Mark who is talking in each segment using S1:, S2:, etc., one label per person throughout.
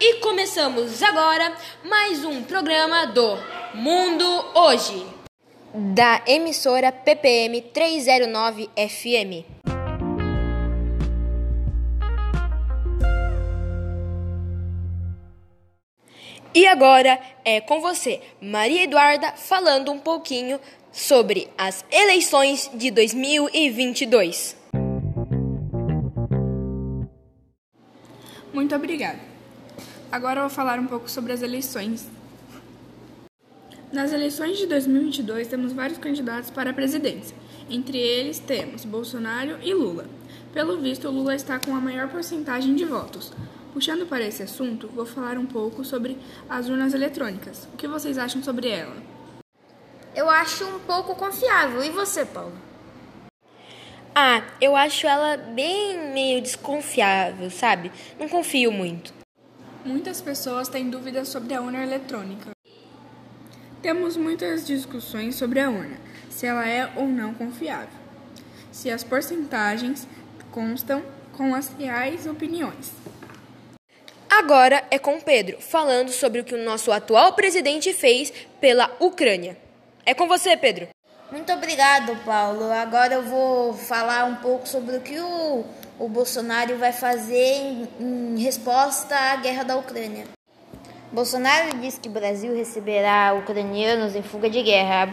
S1: e começamos agora mais um programa do Mundo Hoje, da emissora PPM 309 FM. E agora é com você, Maria Eduarda, falando um pouquinho sobre as eleições de 2022.
S2: Muito obrigada. Agora eu vou falar um pouco sobre as eleições. Nas eleições de 2022 temos vários candidatos para a presidência. Entre eles temos Bolsonaro e Lula. Pelo visto, Lula está com a maior porcentagem de votos. Puxando para esse assunto, vou falar um pouco sobre as urnas eletrônicas. O que vocês acham sobre ela?
S3: Eu acho um pouco confiável. E você, Paulo?
S1: Ah, eu acho ela bem meio desconfiável, sabe? Não confio muito.
S2: Muitas pessoas têm dúvidas sobre a urna eletrônica. Temos muitas discussões sobre a urna, se ela é ou não confiável, se as porcentagens constam com as reais opiniões.
S1: Agora é com Pedro, falando sobre o que o nosso atual presidente fez pela Ucrânia. É com você, Pedro.
S3: Muito obrigado, Paulo. Agora eu vou falar um pouco sobre o que o, o Bolsonaro vai fazer em, em resposta à guerra da Ucrânia. Bolsonaro diz que o Brasil receberá ucranianos em fuga de guerra.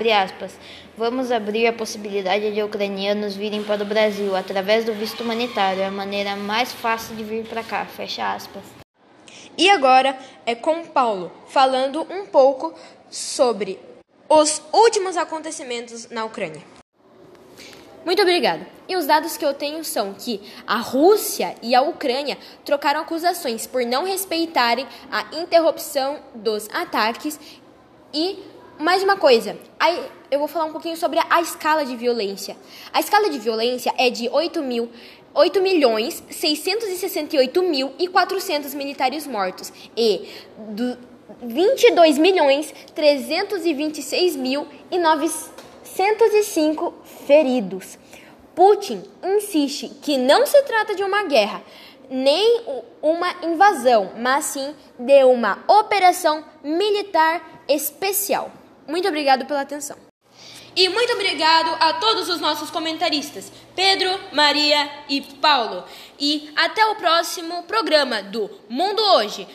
S3: Vamos abrir a possibilidade de ucranianos virem para o Brasil através do visto humanitário, a maneira mais fácil de vir para cá.
S1: E agora é com Paulo, falando um pouco sobre os últimos acontecimentos na Ucrânia. Muito obrigado. E os dados que eu tenho são que a Rússia e a Ucrânia trocaram acusações por não respeitarem a interrupção dos ataques. E mais uma coisa, eu vou falar um pouquinho sobre a escala de violência. A escala de violência é de 8 mil 8 milhões 668 mil e 400 militares mortos e do, 22 milhões 326 mil e 905 feridos. Putin insiste que não se trata de uma guerra, nem uma invasão, mas sim de uma operação militar especial. Muito obrigado pela atenção. E muito obrigado a todos os nossos comentaristas, Pedro, Maria e Paulo. E até o próximo programa do Mundo Hoje.